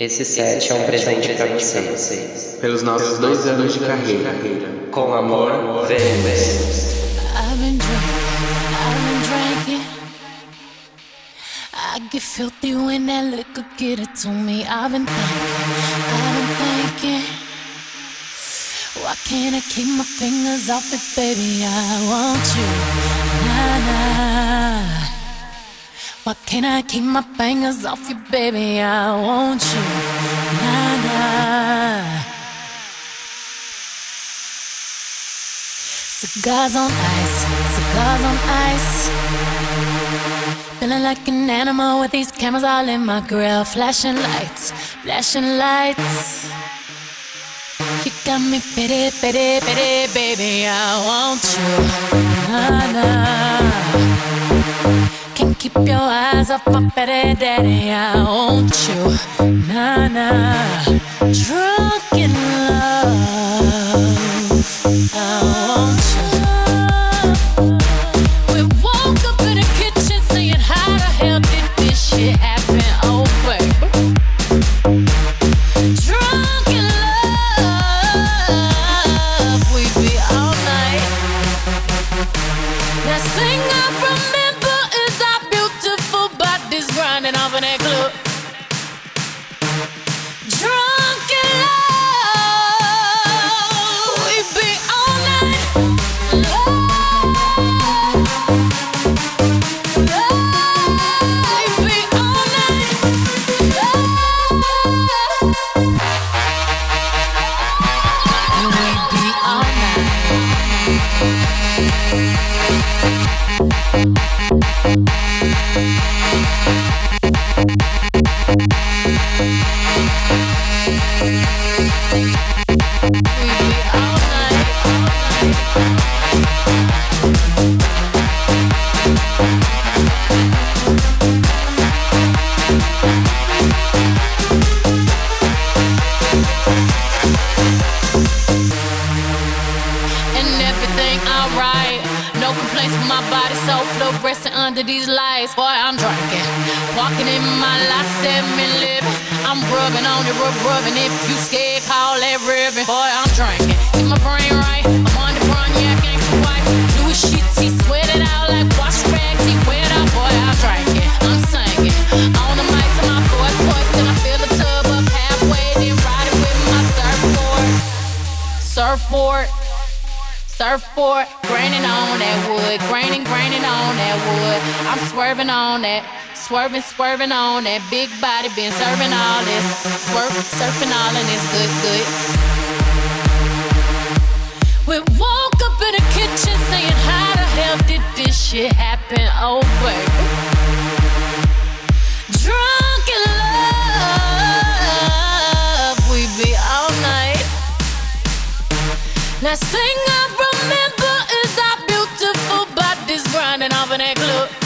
Esse set é um presente para vocês. Pelos nossos dois anos de carreira. Com amor, Vênus. I've been drinking, I've been drinking. I get filthy when that liquor get it to me. I've been thinking, I've been thinking. Why can't I keep my fingers off it, baby? I want you. Why can't I keep my fingers off you, baby? I want you, nah nah. Cigars on ice, cigars on ice. Feeling like an animal with these cameras all in my grill. Flashing lights, flashing lights. You got me pity, pity, pity, baby. I want you. Nah, nah. Keep your eyes off my petty daddy. I want you. Nah, nah. Drunk swerving, swerving on that big body, been serving all this, swerve, surfing all and it's good, good. We woke up in the kitchen saying, How the hell did this shit happen? Baby. Drunk in love, we be all night. Last thing I remember is our beautiful bodies grinding off in that club.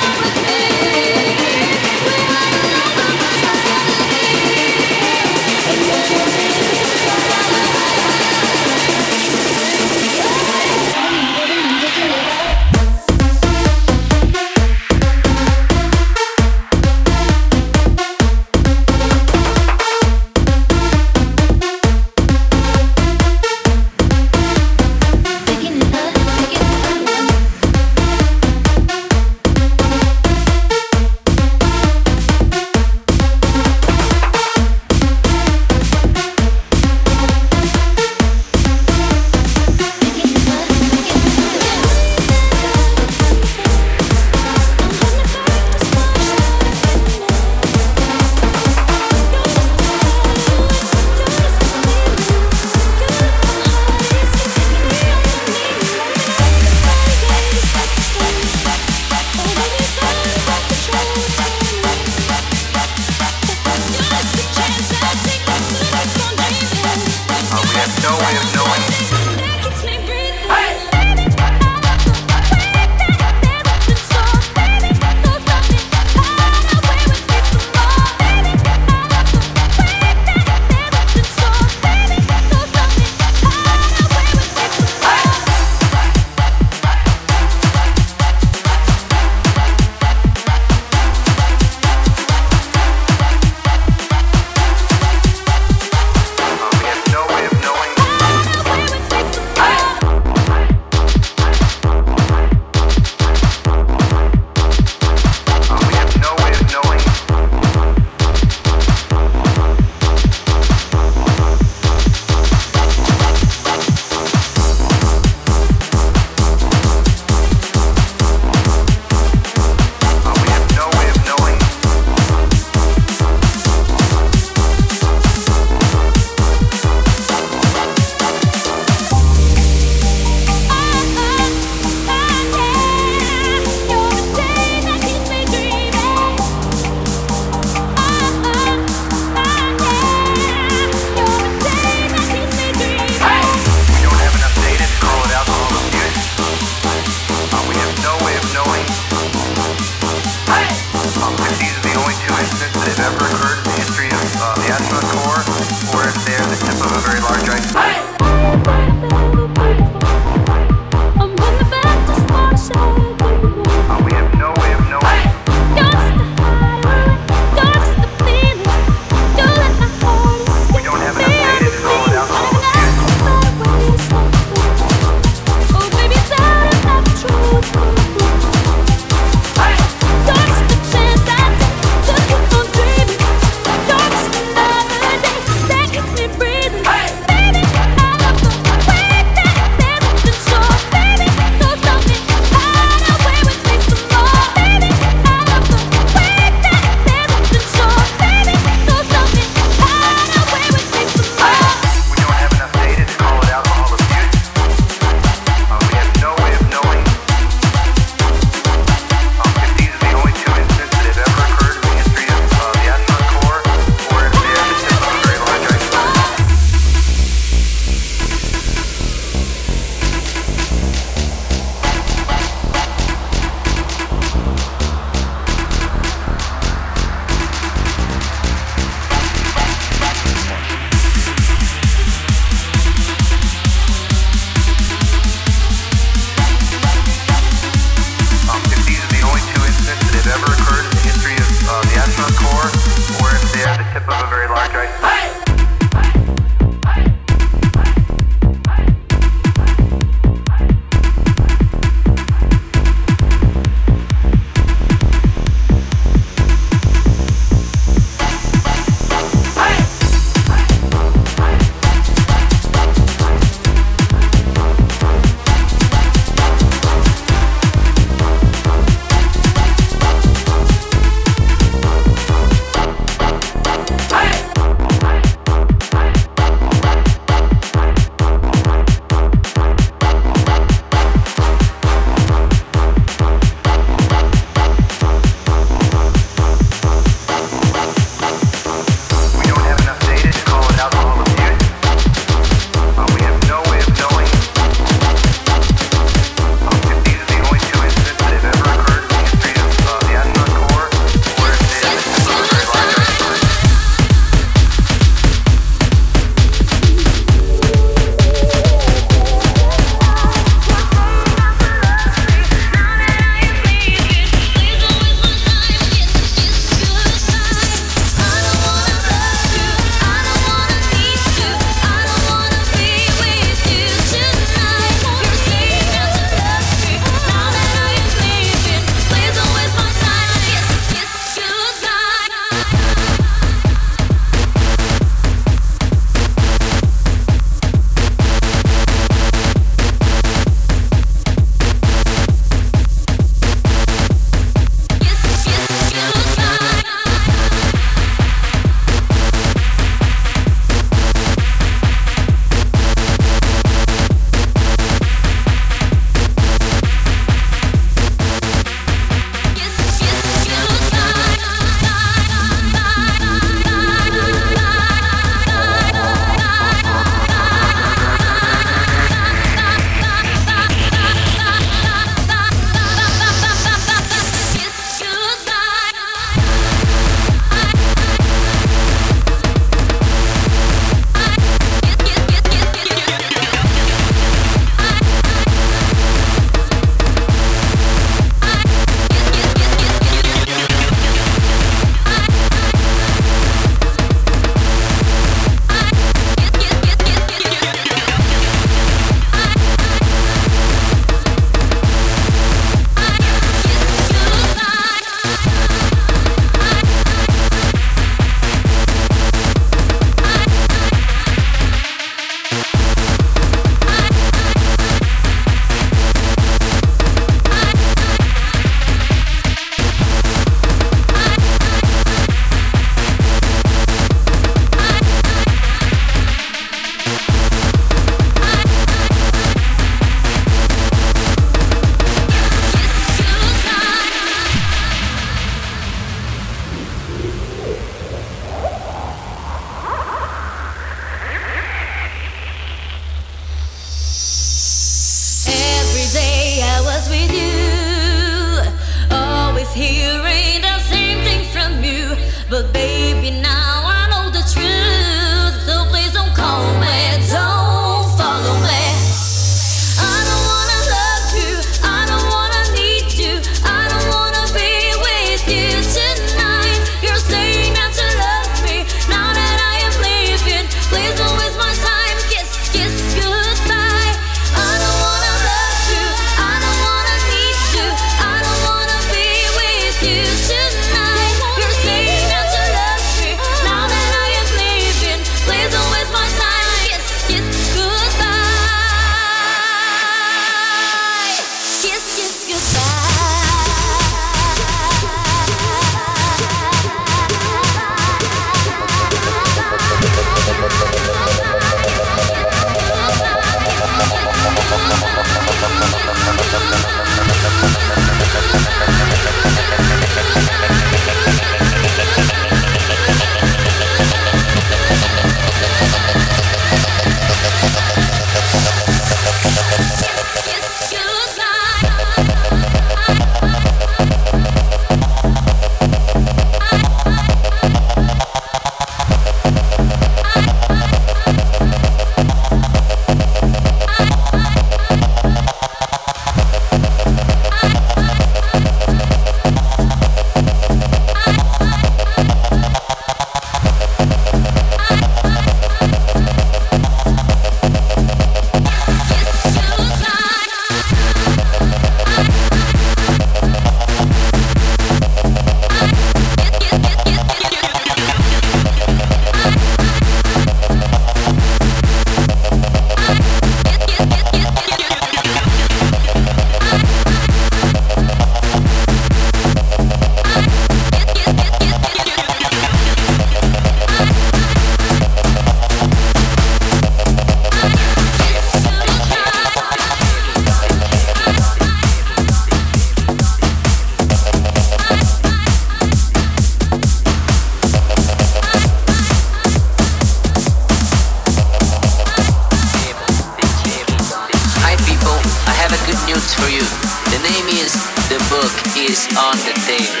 The book is on the table.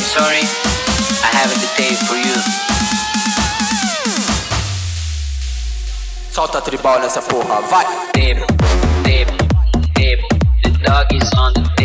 Sorry, I have the tape for you. Solta a tribal nessa porra, vai! Table, table, table. The dog is on the table.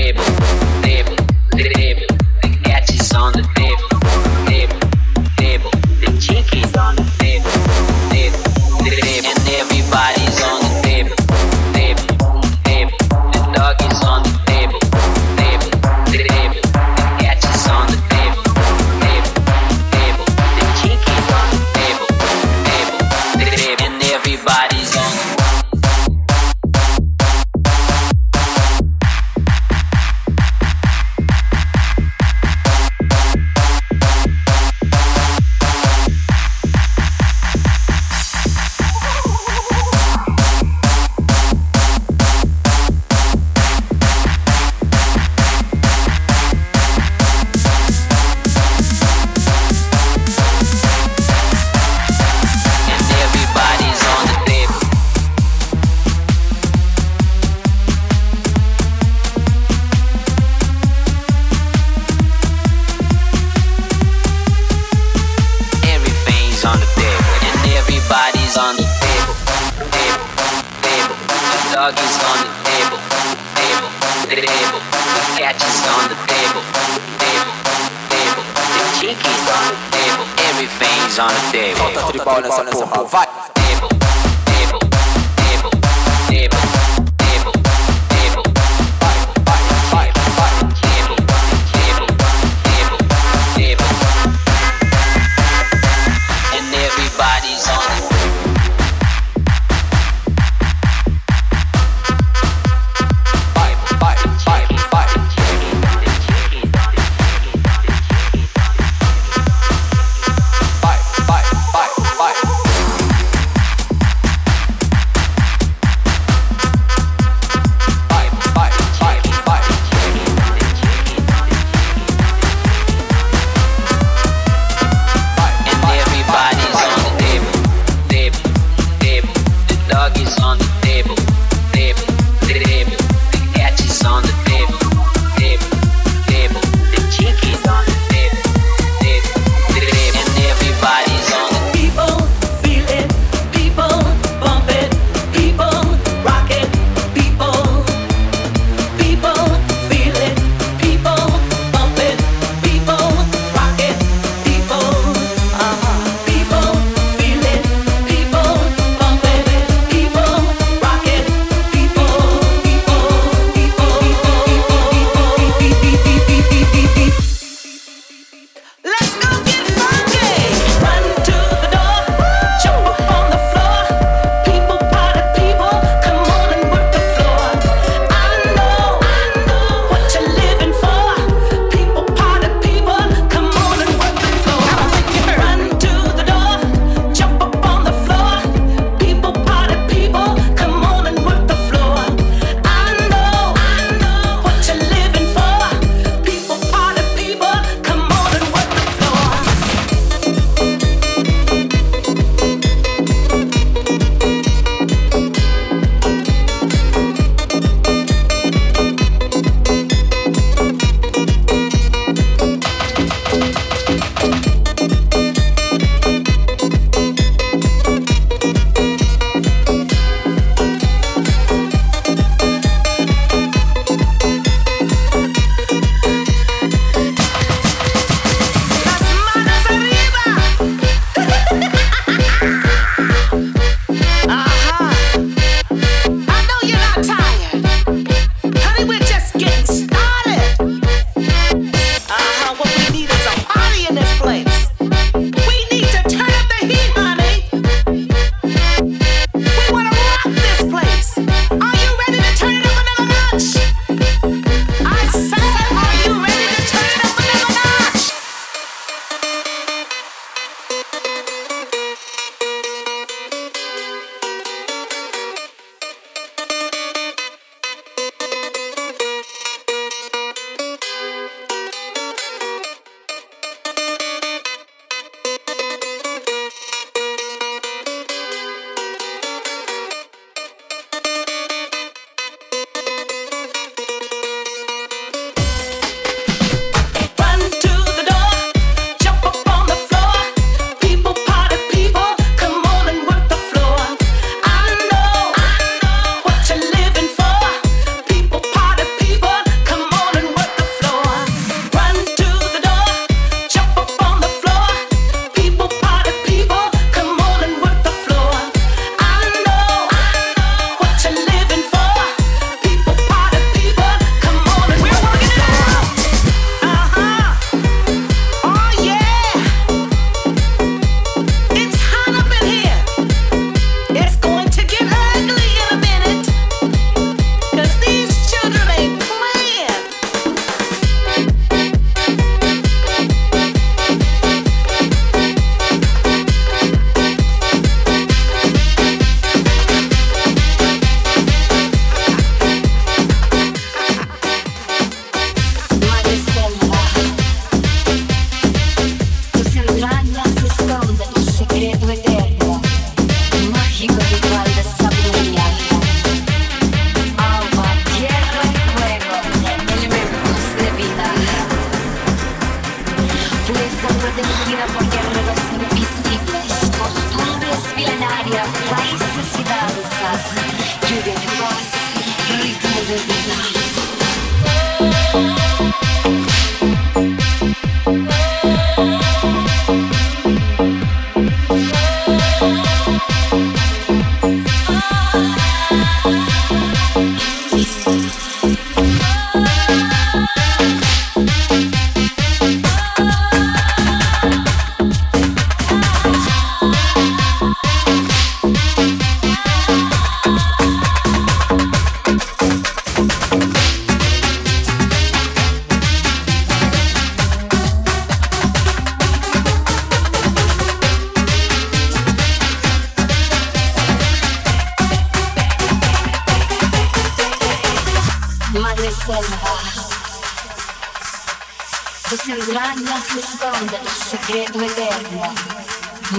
Rayas esconde el secreto eterno,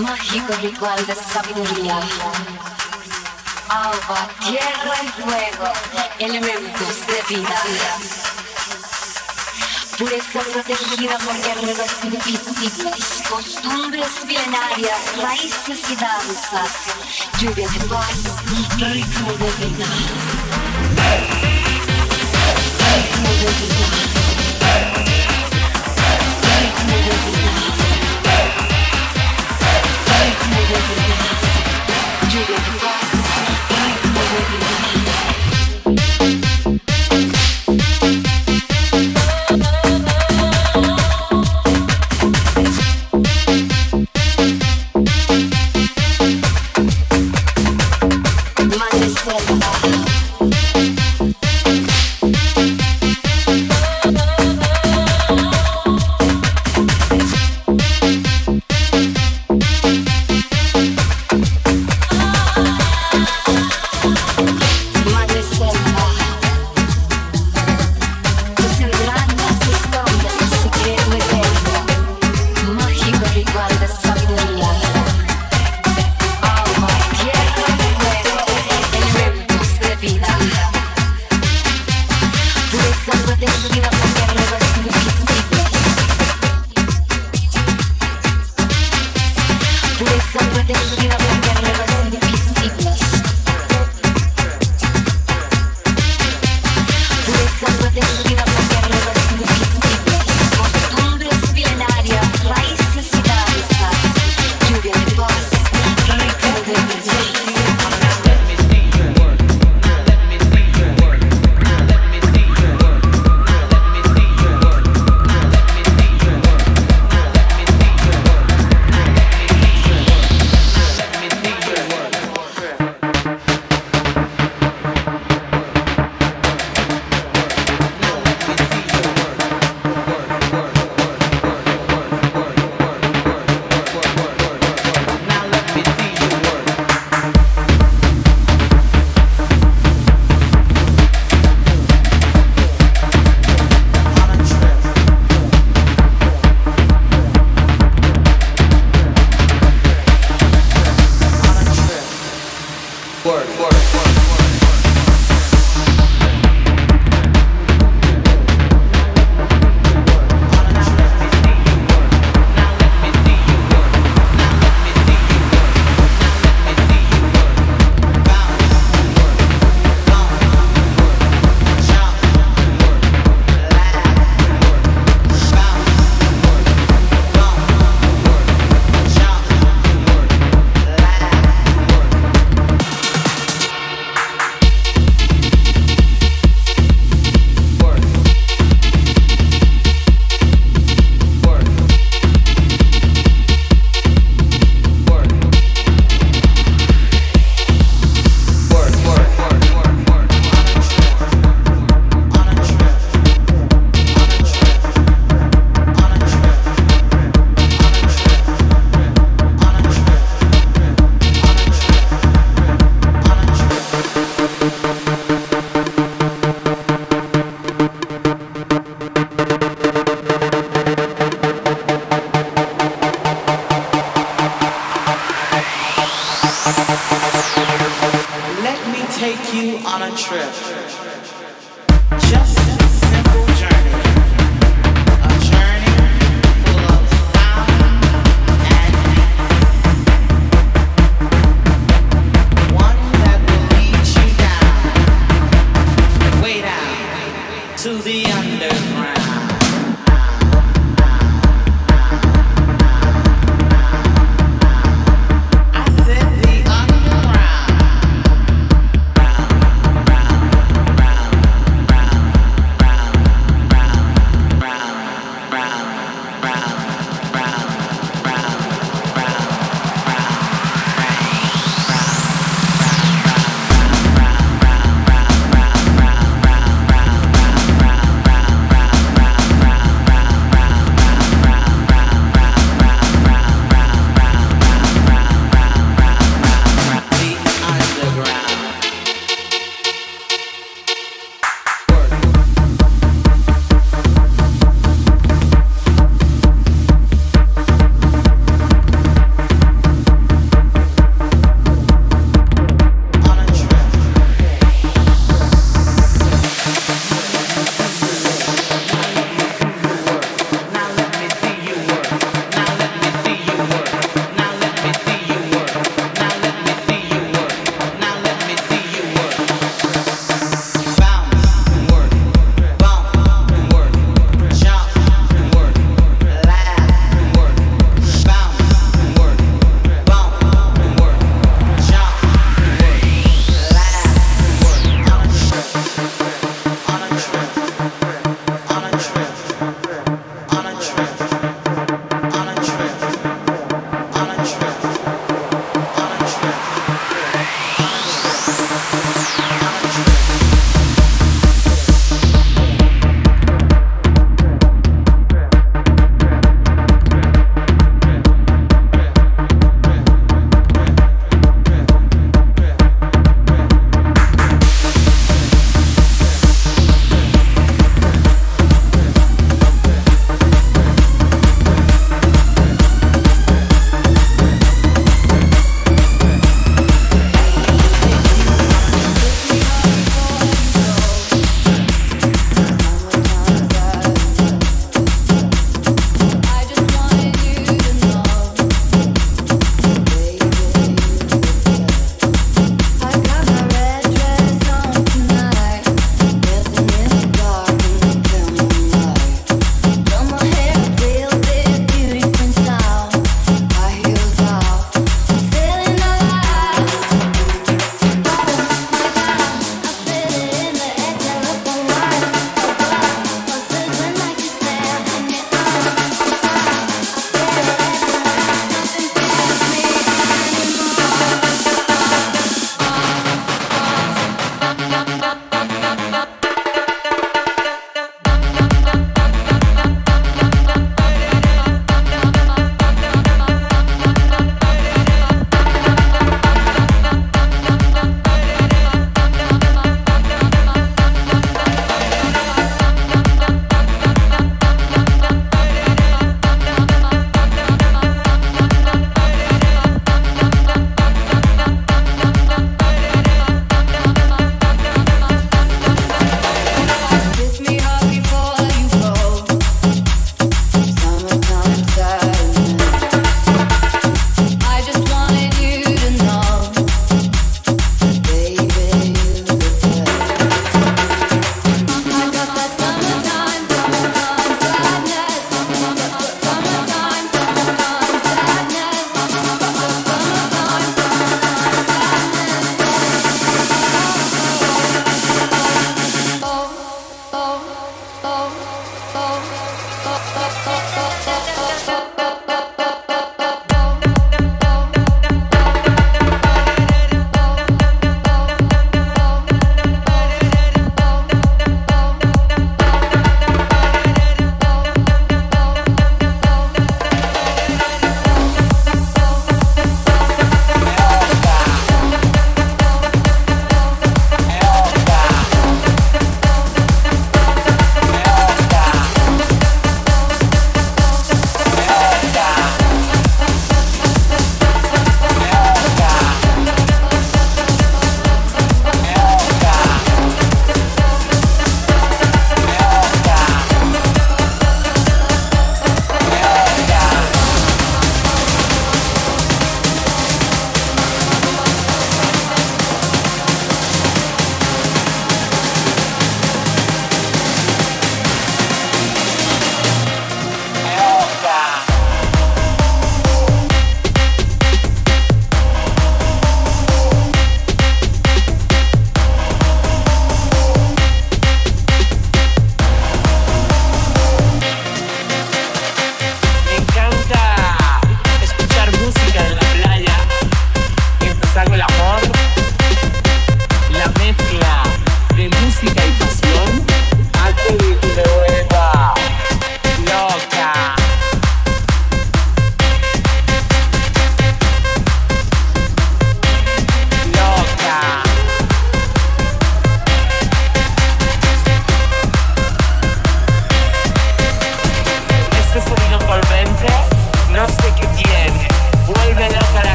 mágico ritual de sabiduría. Agua, tierra y fuego, elementos de vida. Pureza protegida por guerreros invisibles, costumbres milenarias, raíces y danzas, lluvia de paz, ritmo de. Ritmo de vida.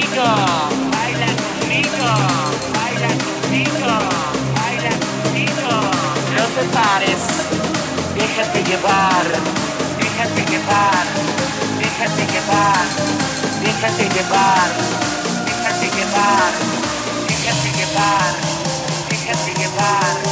conmigo. Baila conmigo. Baila conmigo. Baila conmigo. No te pares. Déjate llevar. Déjate llevar. Déjate llevar. Déjate llevar. Déjate llevar. Déjate llevar. Déjate llevar. Déjate llevar.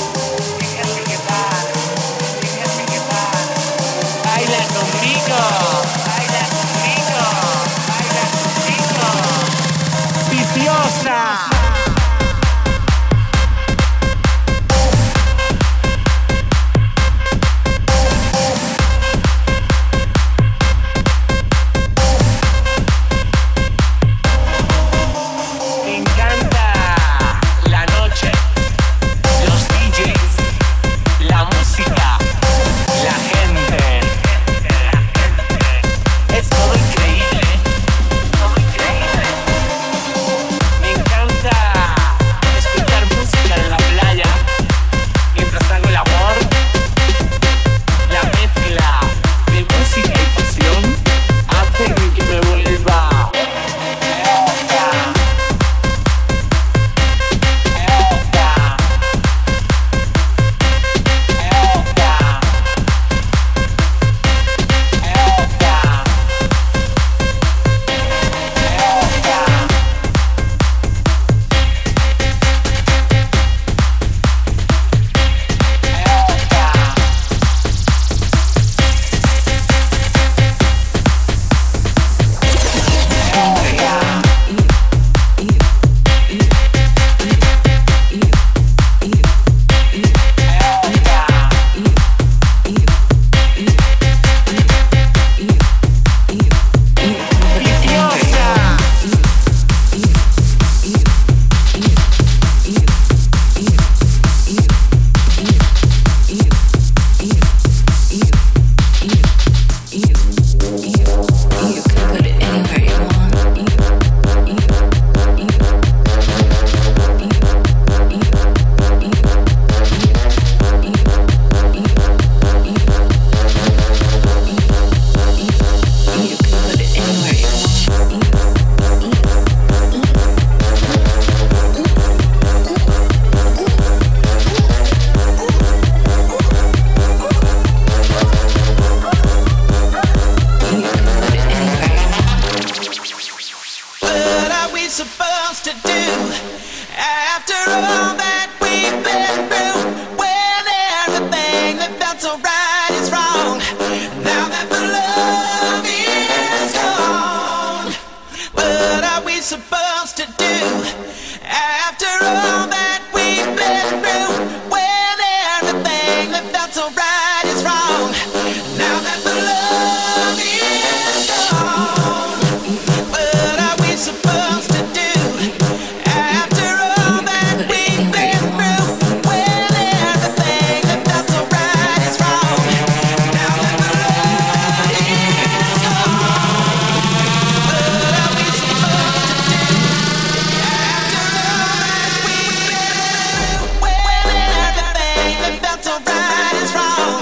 that felt alright is wrong.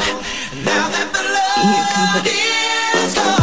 Now that the love is gone.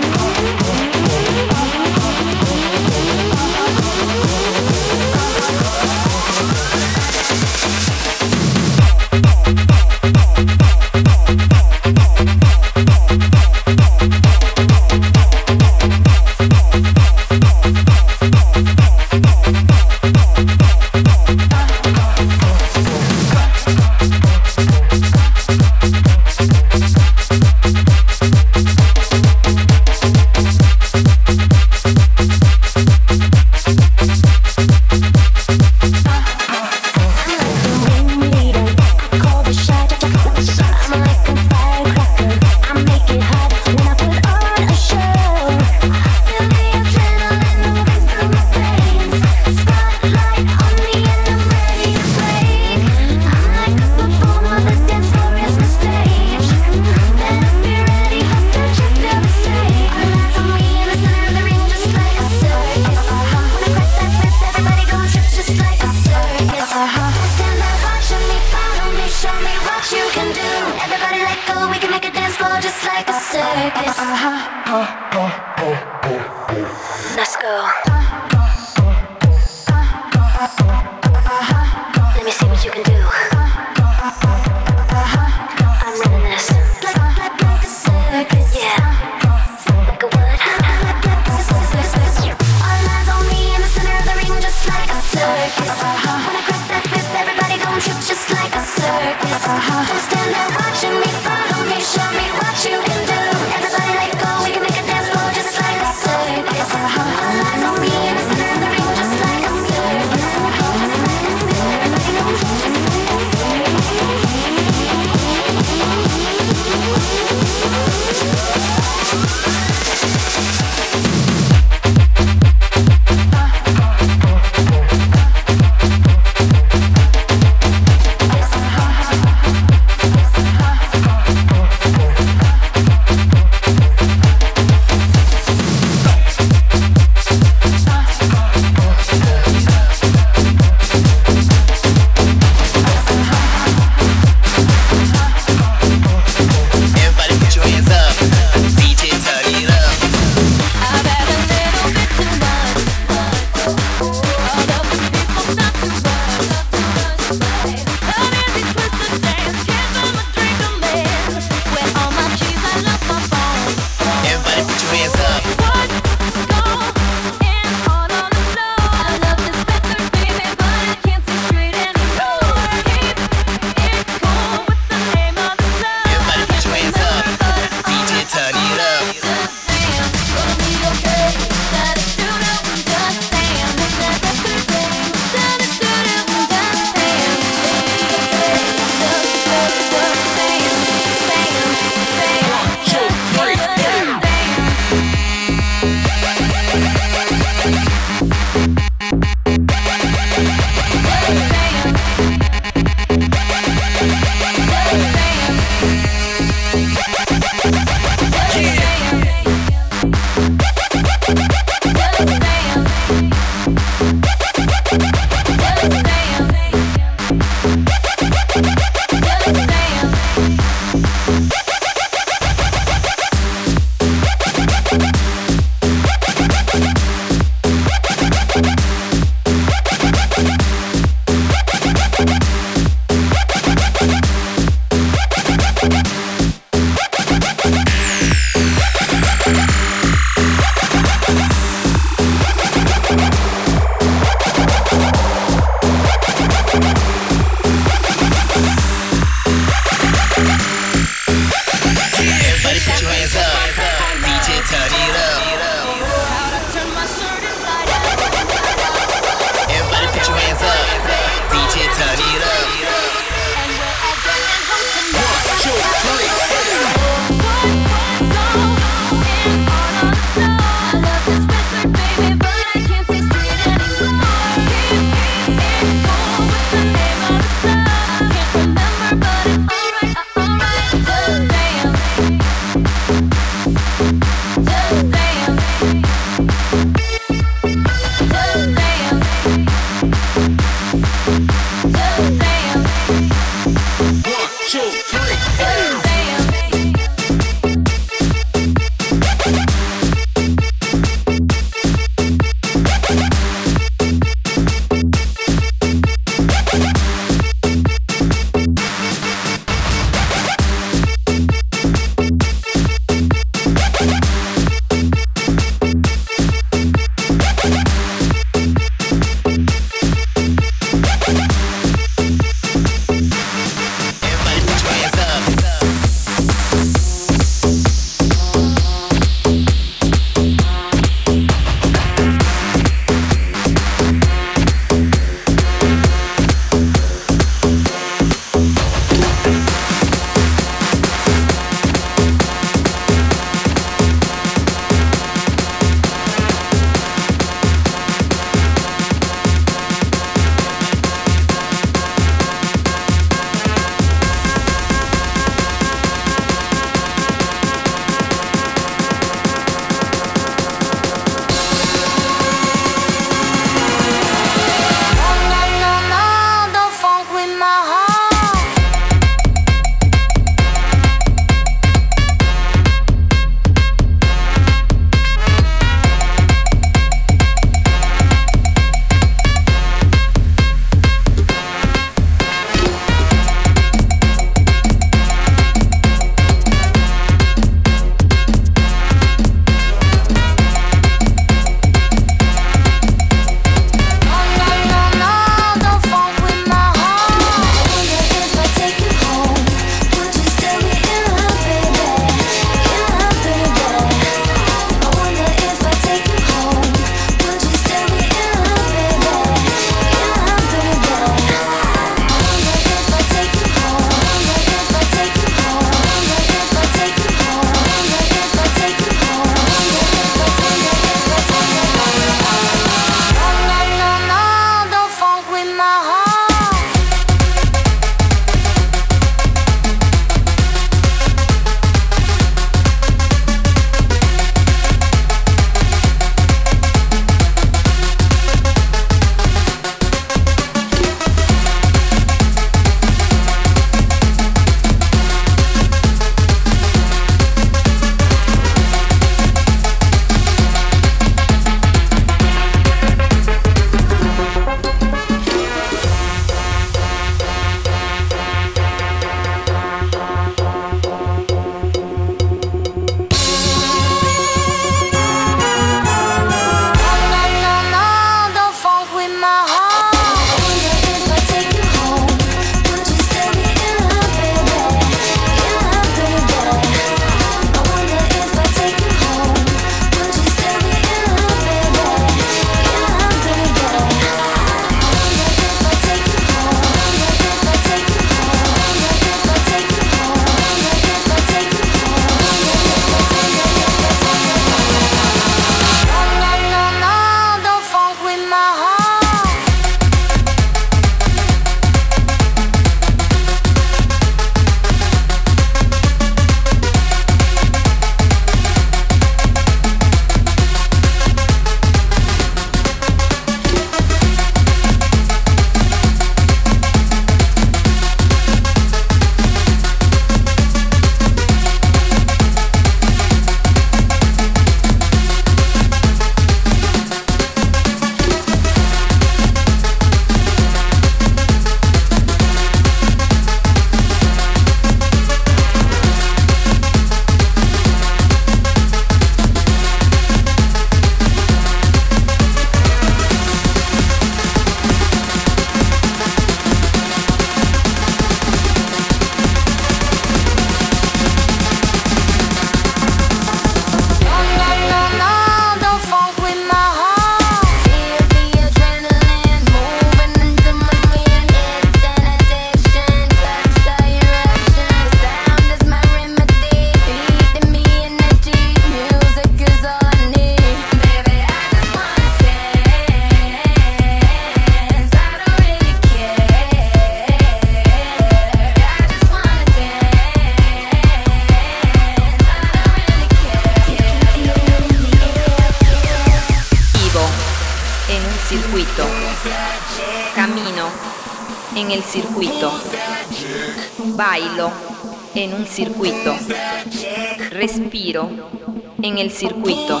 el circuito.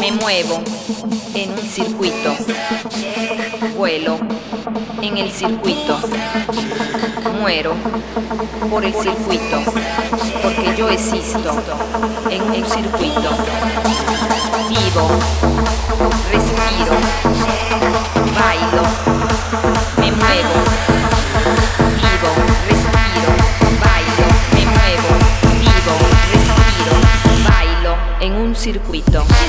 Me muevo en un circuito. Vuelo en el circuito. Muero por el circuito. Porque yo existo en un circuito. Vivo, respiro, bailo. seguito.